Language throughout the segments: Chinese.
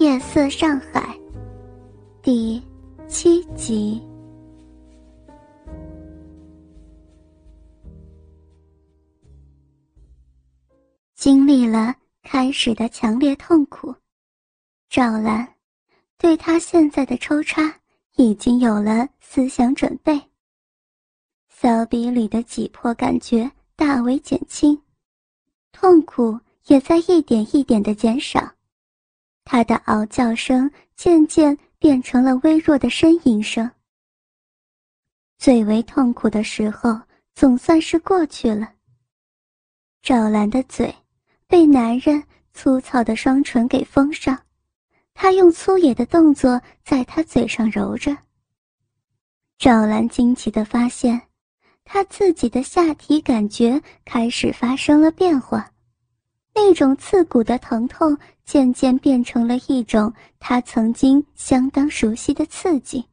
夜色上海》第七集。经历了开始的强烈痛苦，赵兰对他现在的抽插已经有了思想准备。骚逼里的挤迫感觉大为减轻，痛苦也在一点一点的减少。他的嗷叫声渐渐变成了微弱的呻吟声。最为痛苦的时候总算是过去了。赵兰的嘴被男人粗糙的双唇给封上，他用粗野的动作在他嘴上揉着。赵兰惊奇地发现，他自己的下体感觉开始发生了变化。那种刺骨的疼痛渐渐变成了一种她曾经相当熟悉的刺激，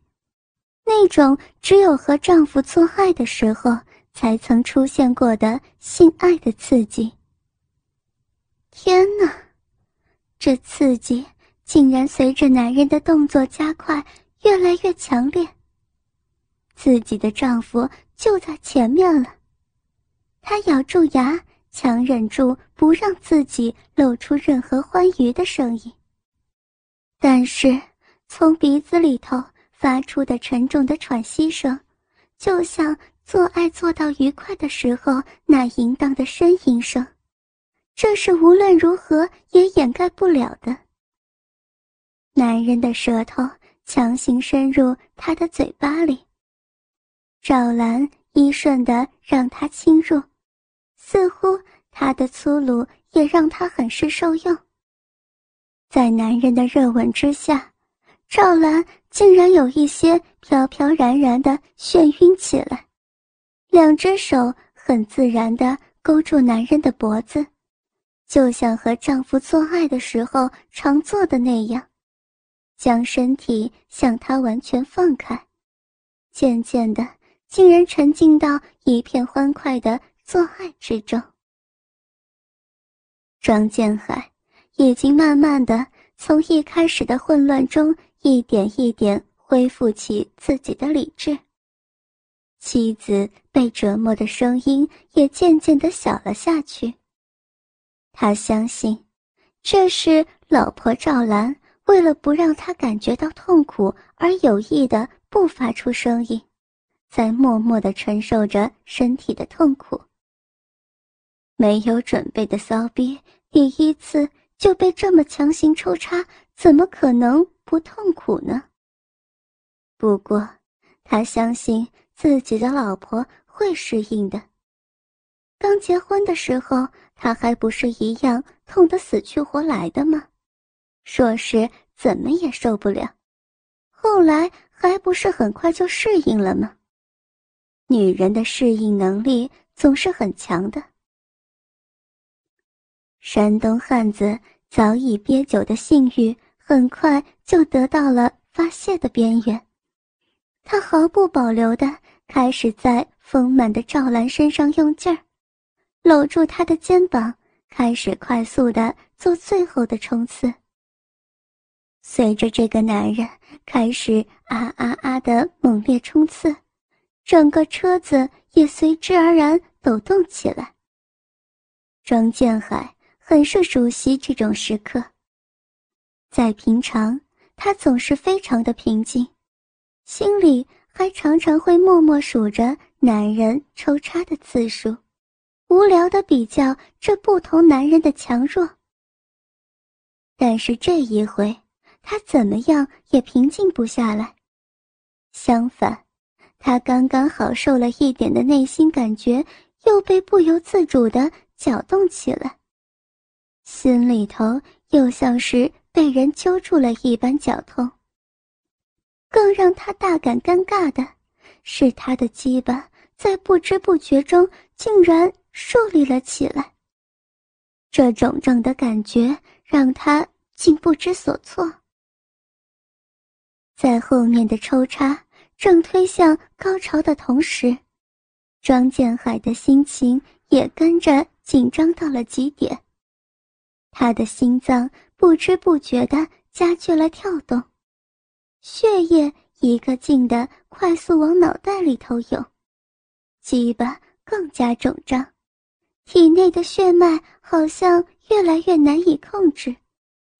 那种只有和丈夫做爱的时候才曾出现过的性爱的刺激。天哪，这刺激竟然随着男人的动作加快越来越强烈。自己的丈夫就在前面了，她咬住牙。强忍住不让自己露出任何欢愉的声音，但是从鼻子里头发出的沉重的喘息声，就像做爱做到愉快的时候那淫荡的呻吟声，这是无论如何也掩盖不了的。男人的舌头强行深入他的嘴巴里，赵兰依顺的让他侵入。似乎他的粗鲁也让他很是受用。在男人的热吻之下，赵兰竟然有一些飘飘然然的眩晕起来，两只手很自然的勾住男人的脖子，就像和丈夫做爱的时候常做的那样，将身体向他完全放开，渐渐的，竟然沉浸到一片欢快的。做爱之中，庄建海已经慢慢的从一开始的混乱中一点一点恢复起自己的理智。妻子被折磨的声音也渐渐的小了下去。他相信，这是老婆赵兰为了不让他感觉到痛苦而有意的不发出声音，在默默的承受着身体的痛苦。没有准备的骚逼，第一次就被这么强行抽插，怎么可能不痛苦呢？不过，他相信自己的老婆会适应的。刚结婚的时候，他还不是一样痛得死去活来的吗？说是怎么也受不了，后来还不是很快就适应了吗？女人的适应能力总是很强的。山东汉子早已憋久的性欲，很快就得到了发泄的边缘。他毫不保留地开始在丰满的赵兰身上用劲儿，搂住她的肩膀，开始快速地做最后的冲刺。随着这个男人开始啊啊啊的猛烈冲刺，整个车子也随之而然抖动起来。张建海。很是熟悉这种时刻。在平常，他总是非常的平静，心里还常常会默默数着男人抽插的次数，无聊的比较这不同男人的强弱。但是这一回，他怎么样也平静不下来。相反，他刚刚好受了一点的内心感觉，又被不由自主的搅动起来。心里头又像是被人揪住了一般绞痛。更让他大感尴尬的是，他的鸡巴在不知不觉中竟然竖立了起来。这种种的感觉让他竟不知所措。在后面的抽插正推向高潮的同时，庄建海的心情也跟着紧张到了极点。他的心脏不知不觉地加剧了跳动，血液一个劲的快速往脑袋里头涌，鸡巴更加肿胀，体内的血脉好像越来越难以控制，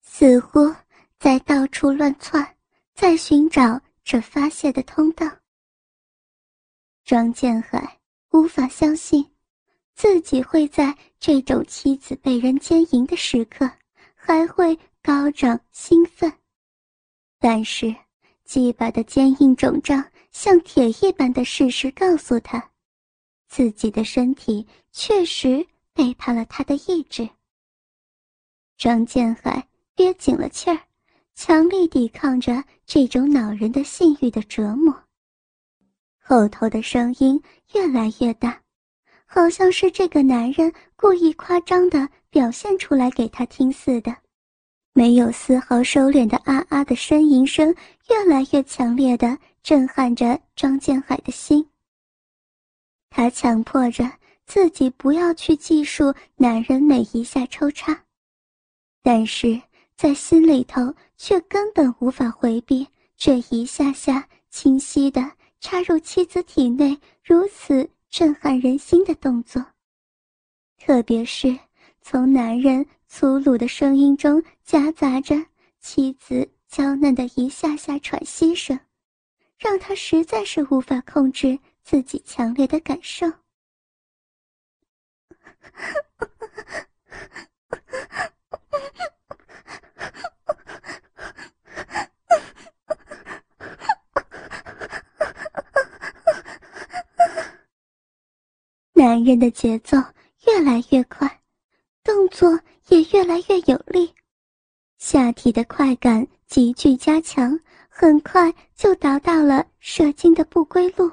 似乎在到处乱窜，在寻找这发泄的通道。庄建海无法相信，自己会在这种妻子被人奸淫的时刻，还会高涨兴奋。但是，鸡巴的坚硬肿胀像铁一般的事实告诉他，自己的身体确实背叛了他的意志。张建海憋紧了气儿，强力抵抗着这种恼人的性欲的折磨。后头的声音越来越大，好像是这个男人故意夸张的表现出来给他听似的，没有丝毫收敛的啊啊的呻吟声越来越强烈的震撼着张建海的心。他强迫着自己不要去计数男人每一下抽插，但是在心里头却根本无法回避这一下下清晰的。插入妻子体内如此震撼人心的动作，特别是从男人粗鲁的声音中夹杂着妻子娇嫩的一下下喘息声，让他实在是无法控制自己强烈的感受。男人的节奏越来越快，动作也越来越有力，下体的快感急剧加强，很快就达到了射精的不归路。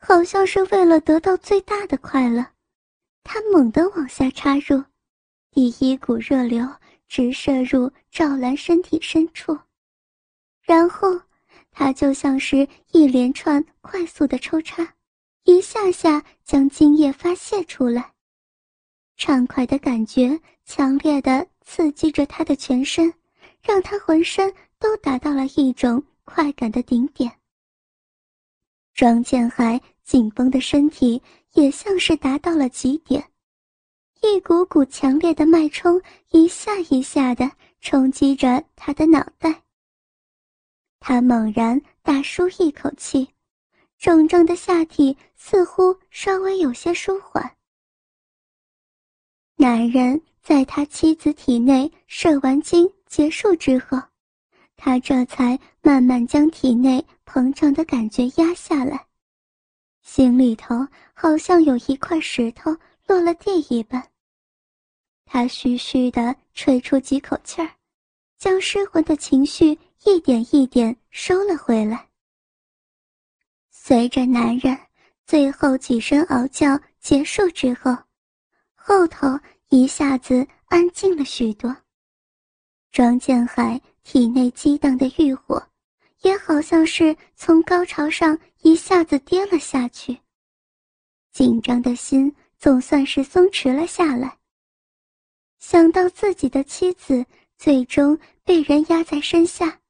好像是为了得到最大的快乐，他猛地往下插入，第一股热流直射入赵兰身体深处，然后他就像是一连串快速的抽插。一下下将精液发泄出来，畅快的感觉强烈的刺激着他的全身，让他浑身都达到了一种快感的顶点。庄建海紧绷的身体也像是达到了极点，一股股强烈的脉冲一下一下的冲击着他的脑袋。他猛然大舒一口气。整整的下体似乎稍微有些舒缓。男人在他妻子体内射完精结束之后，他这才慢慢将体内膨胀的感觉压下来，心里头好像有一块石头落了地一般。他虚虚的吹出几口气儿，将失魂的情绪一点一点收了回来。随着男人最后几声嗷叫结束之后，后头一下子安静了许多。庄建海体内激荡的欲火，也好像是从高潮上一下子跌了下去。紧张的心总算是松弛了下来。想到自己的妻子最终被人压在身下，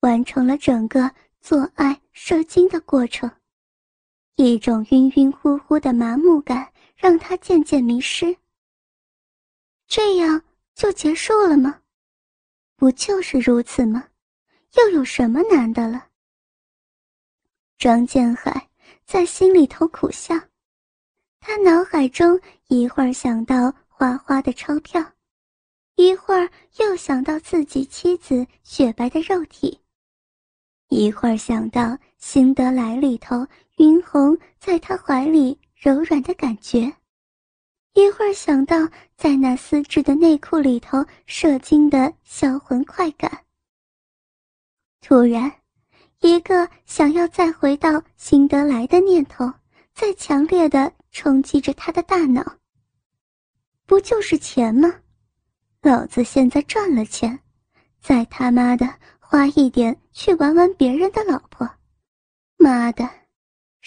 完成了整个。做爱射精的过程，一种晕晕乎乎的麻木感让他渐渐迷失。这样就结束了吗？不就是如此吗？又有什么难的了？庄建海在心里头苦笑，他脑海中一会儿想到花花的钞票，一会儿又想到自己妻子雪白的肉体。一会儿想到辛德来里头云红在他怀里柔软的感觉，一会儿想到在那丝质的内裤里头射精的销魂快感。突然，一个想要再回到辛德来的念头在强烈的冲击着他的大脑。不就是钱吗？老子现在赚了钱，再他妈的！花一点去玩玩别人的老婆，妈的，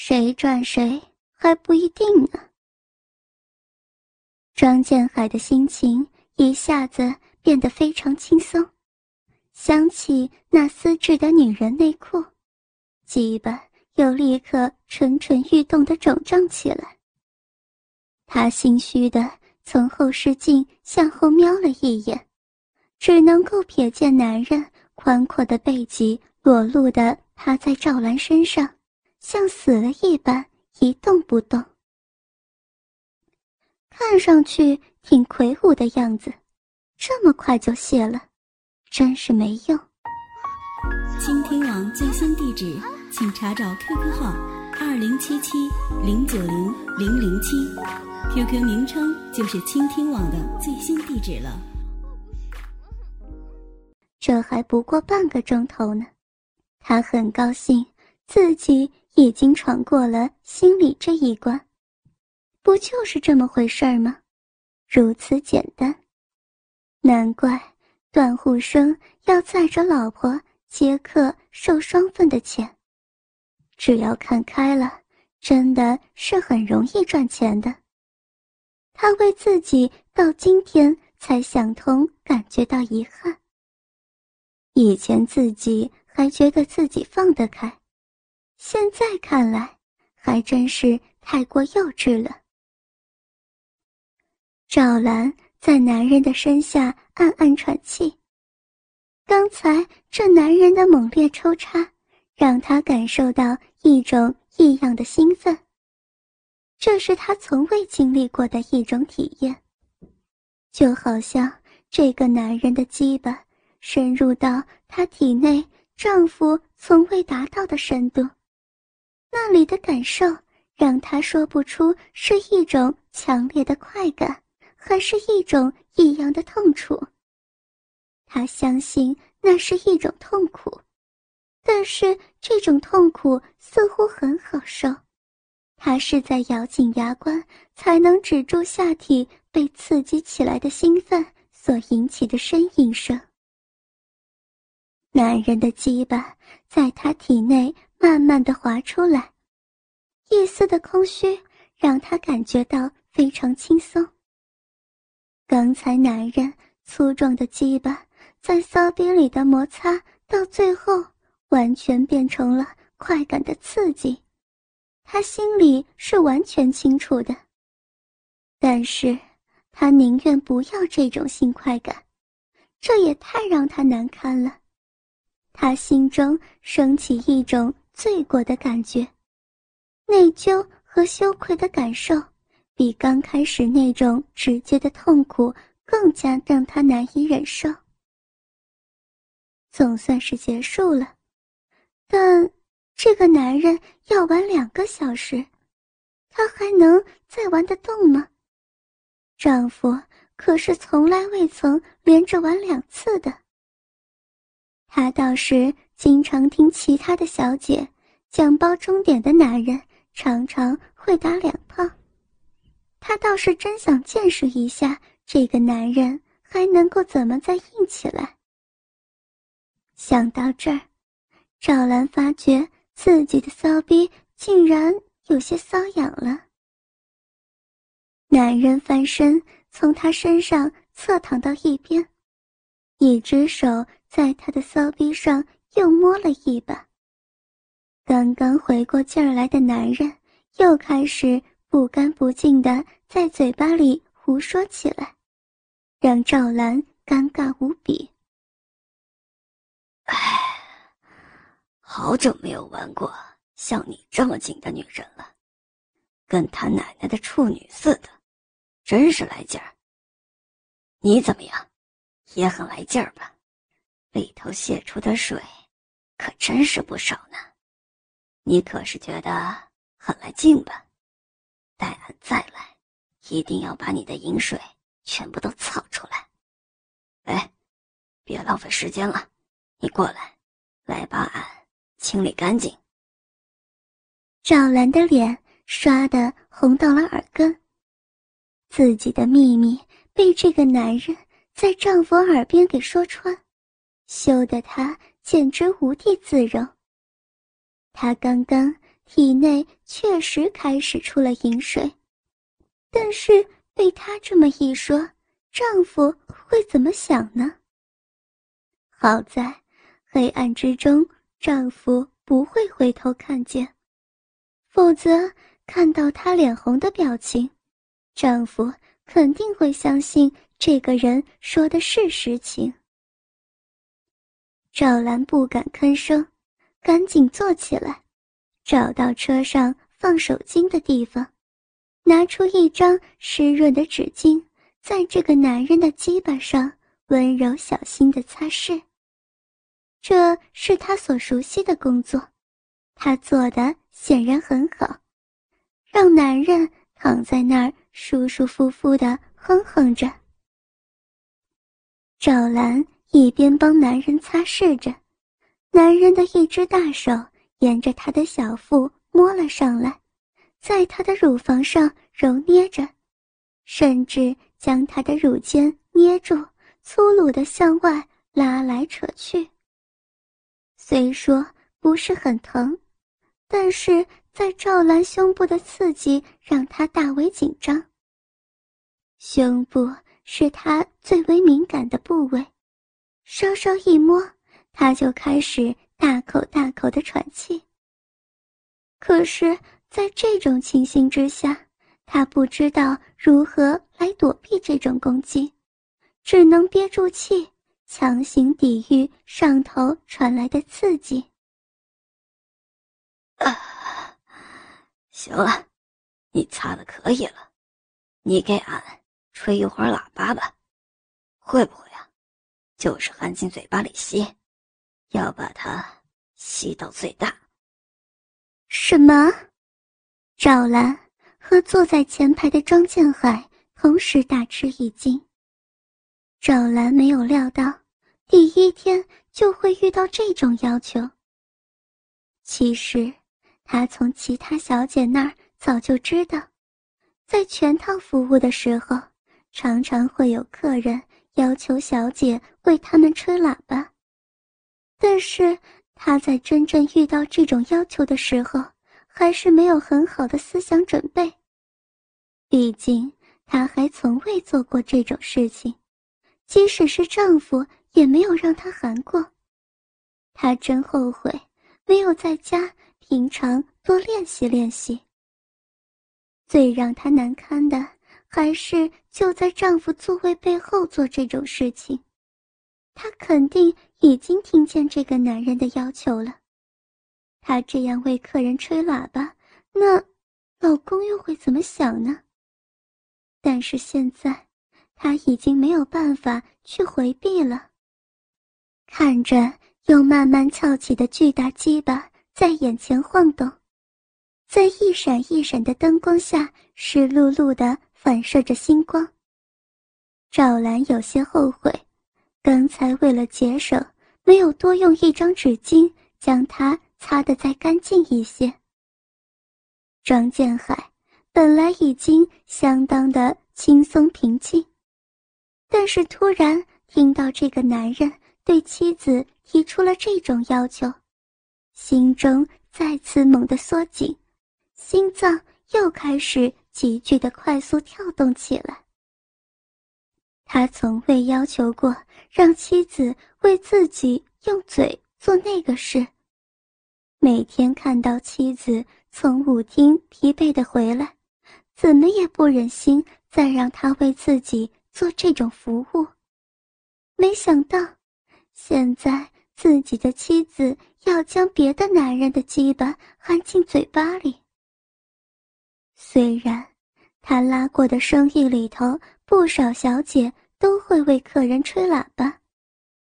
谁赚谁还不一定呢。张建海的心情一下子变得非常轻松，想起那丝质的女人内裤，鸡巴又立刻蠢蠢欲动的肿胀起来。他心虚的从后视镜向后瞄了一眼，只能够瞥见男人宽阔的背脊裸露的趴在赵兰身上，像死了一般一动不动。看上去挺魁梧的样子，这么快就谢了，真是没用。倾听网最新地址，请查找 QQ 号二零七七零九零零零七，QQ 名称就是倾听网的最新地址了。这还不过半个钟头呢，他很高兴自己已经闯过了心理这一关。不就是这么回事儿吗？如此简单，难怪段护生要载着老婆接客受双份的钱。只要看开了，真的是很容易赚钱的。他为自己到今天才想通，感觉到遗憾。以前自己还觉得自己放得开，现在看来还真是太过幼稚了。赵兰在男人的身下暗暗喘气。刚才这男人的猛烈抽插，让她感受到一种异样的兴奋。这是她从未经历过的一种体验，就好像这个男人的鸡巴深入到她体内，丈夫从未达到的深度。那里的感受让他说不出是一种强烈的快感。还是一种异样的痛楚。他相信那是一种痛苦，但是这种痛苦似乎很好受。他是在咬紧牙关才能止住下体被刺激起来的兴奋所引起的呻吟声。男人的鸡巴在他体内慢慢的滑出来，一丝的空虚让他感觉到非常轻松。刚才男人粗壮的鸡巴在骚逼里的摩擦，到最后完全变成了快感的刺激，他心里是完全清楚的。但是，他宁愿不要这种性快感，这也太让他难堪了。他心中升起一种罪过的感觉，内疚和羞愧的感受。比刚开始那种直接的痛苦更加让他难以忍受。总算是结束了，但这个男人要玩两个小时，他还能再玩得动吗？丈夫可是从来未曾连着玩两次的。他倒是经常听其他的小姐讲，包终点的男人常常会打两炮。他倒是真想见识一下这个男人还能够怎么再硬起来。想到这儿，赵兰发觉自己的骚逼竟然有些瘙痒了。男人翻身从她身上侧躺到一边，一只手在她的骚逼上又摸了一把。刚刚回过劲儿来的男人又开始。不干不净的在嘴巴里胡说起来，让赵兰尴尬无比。唉，好久没有玩过像你这么紧的女人了，跟他奶奶的处女似的，真是来劲儿。你怎么样，也很来劲儿吧？里头泄出的水，可真是不少呢。你可是觉得很来劲吧？待俺再来，一定要把你的饮水全部都操出来。哎，别浪费时间了，你过来，来把俺清理干净。赵兰的脸刷的红到了耳根，自己的秘密被这个男人在丈夫耳边给说穿，羞得她简直无地自容。她刚刚。体内确实开始出了饮水，但是被她这么一说，丈夫会怎么想呢？好在黑暗之中，丈夫不会回头看见，否则看到她脸红的表情，丈夫肯定会相信这个人说的是实情。赵兰不敢吭声，赶紧坐起来，找到车上放手巾的地方，拿出一张湿润的纸巾，在这个男人的鸡巴上温柔小心的擦拭。这是他所熟悉的工作，他做的显然很好，让男人躺在那儿舒舒服服的哼哼着。赵兰。一边帮男人擦拭着，男人的一只大手沿着她的小腹摸了上来，在她的乳房上揉捏着，甚至将她的乳尖捏住，粗鲁的向外拉来扯去。虽说不是很疼，但是在赵兰胸部的刺激让她大为紧张。胸部是她最为敏感的部位。稍稍一摸，他就开始大口大口的喘气。可是，在这种情形之下，他不知道如何来躲避这种攻击，只能憋住气，强行抵御上头传来的刺激。啊，行了，你擦的可以了，你给俺吹一会儿喇叭吧，会不会？就是含进嘴巴里吸，要把它吸到最大。什么？赵兰和坐在前排的庄建海同时大吃一惊。赵兰没有料到第一天就会遇到这种要求。其实，她从其他小姐那儿早就知道，在全套服务的时候，常常会有客人。要求小姐为他们吹喇叭，但是他在真正遇到这种要求的时候，还是没有很好的思想准备。毕竟他还从未做过这种事情，即使是丈夫也没有让他含过。她真后悔没有在家平常多练习练习。最让她难堪的。还是就在丈夫座位背后做这种事情，她肯定已经听见这个男人的要求了。她这样为客人吹喇叭，那老公又会怎么想呢？但是现在，她已经没有办法去回避了。看着又慢慢翘起的巨大鸡巴在眼前晃动，在一闪一闪的灯光下，湿漉漉的。反射着星光。赵兰有些后悔，刚才为了节省，没有多用一张纸巾将它擦得再干净一些。庄建海本来已经相当的轻松平静，但是突然听到这个男人对妻子提出了这种要求，心中再次猛地缩紧，心脏又开始。急剧的快速跳动起来。他从未要求过让妻子为自己用嘴做那个事。每天看到妻子从舞厅疲惫的回来，怎么也不忍心再让他为自己做这种服务。没想到，现在自己的妻子要将别的男人的鸡巴含进嘴巴里。虽然。他拉过的生意里头，不少小姐都会为客人吹喇叭，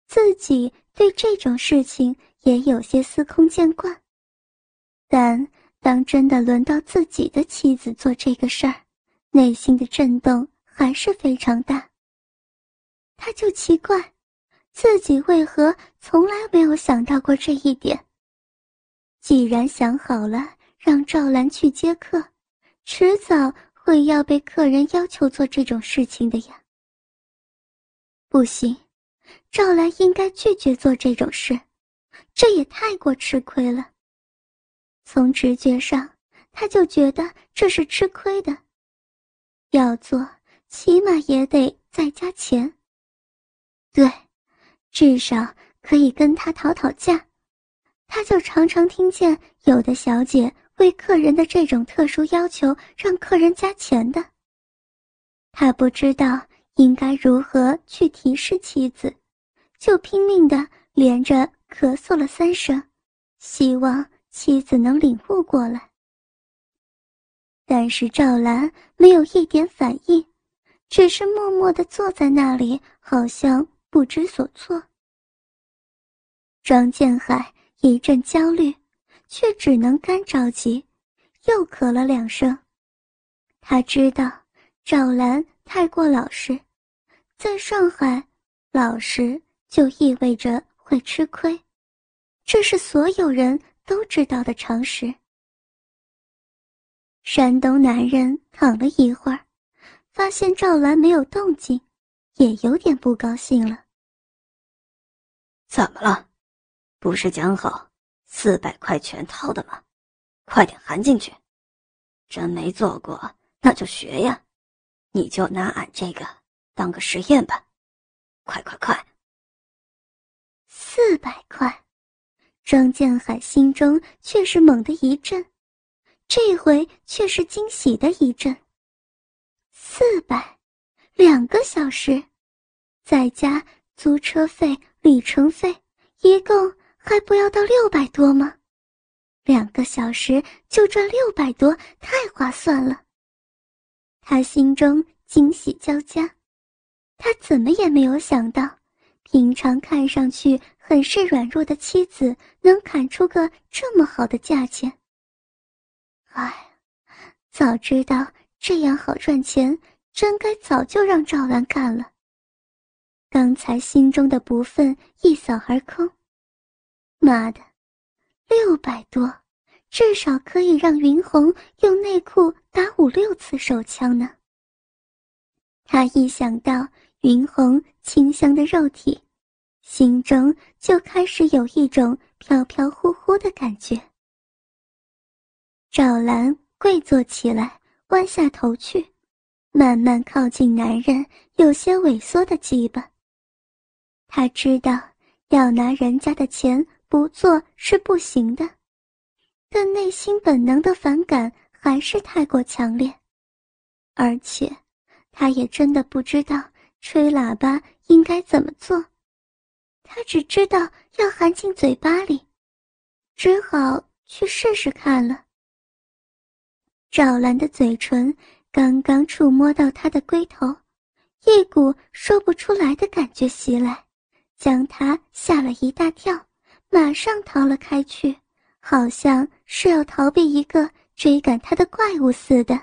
自己对这种事情也有些司空见惯。但当真的轮到自己的妻子做这个事儿，内心的震动还是非常大。他就奇怪，自己为何从来没有想到过这一点。既然想好了让赵兰去接客，迟早。会要被客人要求做这种事情的呀。不行，赵兰应该拒绝做这种事，这也太过吃亏了。从直觉上，他就觉得这是吃亏的，要做起码也得再加钱。对，至少可以跟他讨讨价，他就常常听见有的小姐为客人的这种特殊要求让客人加钱的。他不知道应该如何去提示妻子，就拼命的连着咳嗽了三声，希望妻子能领悟过来。但是赵兰没有一点反应，只是默默的坐在那里，好像不知所措。庄建海一阵焦虑，却只能干着急，又咳了两声。他知道赵兰太过老实，在上海，老实就意味着会吃亏，这是所有人都知道的常识。山东男人躺了一会儿，发现赵兰没有动静，也有点不高兴了。怎么了？不是讲好四百块全套的吗？快点含进去！真没做过，那就学呀！你就拿俺这个当个实验吧！快快快！四百块，张建海心中却是猛地一震。这回却是惊喜的一震。四百，两个小时，再加租车费、里程费，一共还不要到六百多吗？两个小时就赚六百多，太划算了。他心中惊喜交加，他怎么也没有想到，平常看上去很是软弱的妻子，能砍出个这么好的价钱。哎，早知道这样好赚钱，真该早就让赵兰干了。刚才心中的不忿一扫而空。妈的，六百多，至少可以让云红用内裤打五六次手枪呢。他一想到云红清香的肉体，心中就开始有一种飘飘忽忽的感觉。赵兰跪坐起来，弯下头去，慢慢靠近男人有些萎缩的鸡巴。他知道要拿人家的钱不做是不行的，但内心本能的反感还是太过强烈，而且他也真的不知道吹喇叭应该怎么做，他只知道要含进嘴巴里，只好去试试看了。赵兰的嘴唇刚刚触摸到他的龟头，一股说不出来的感觉袭来，将他吓了一大跳，马上逃了开去，好像是要逃避一个追赶他的怪物似的。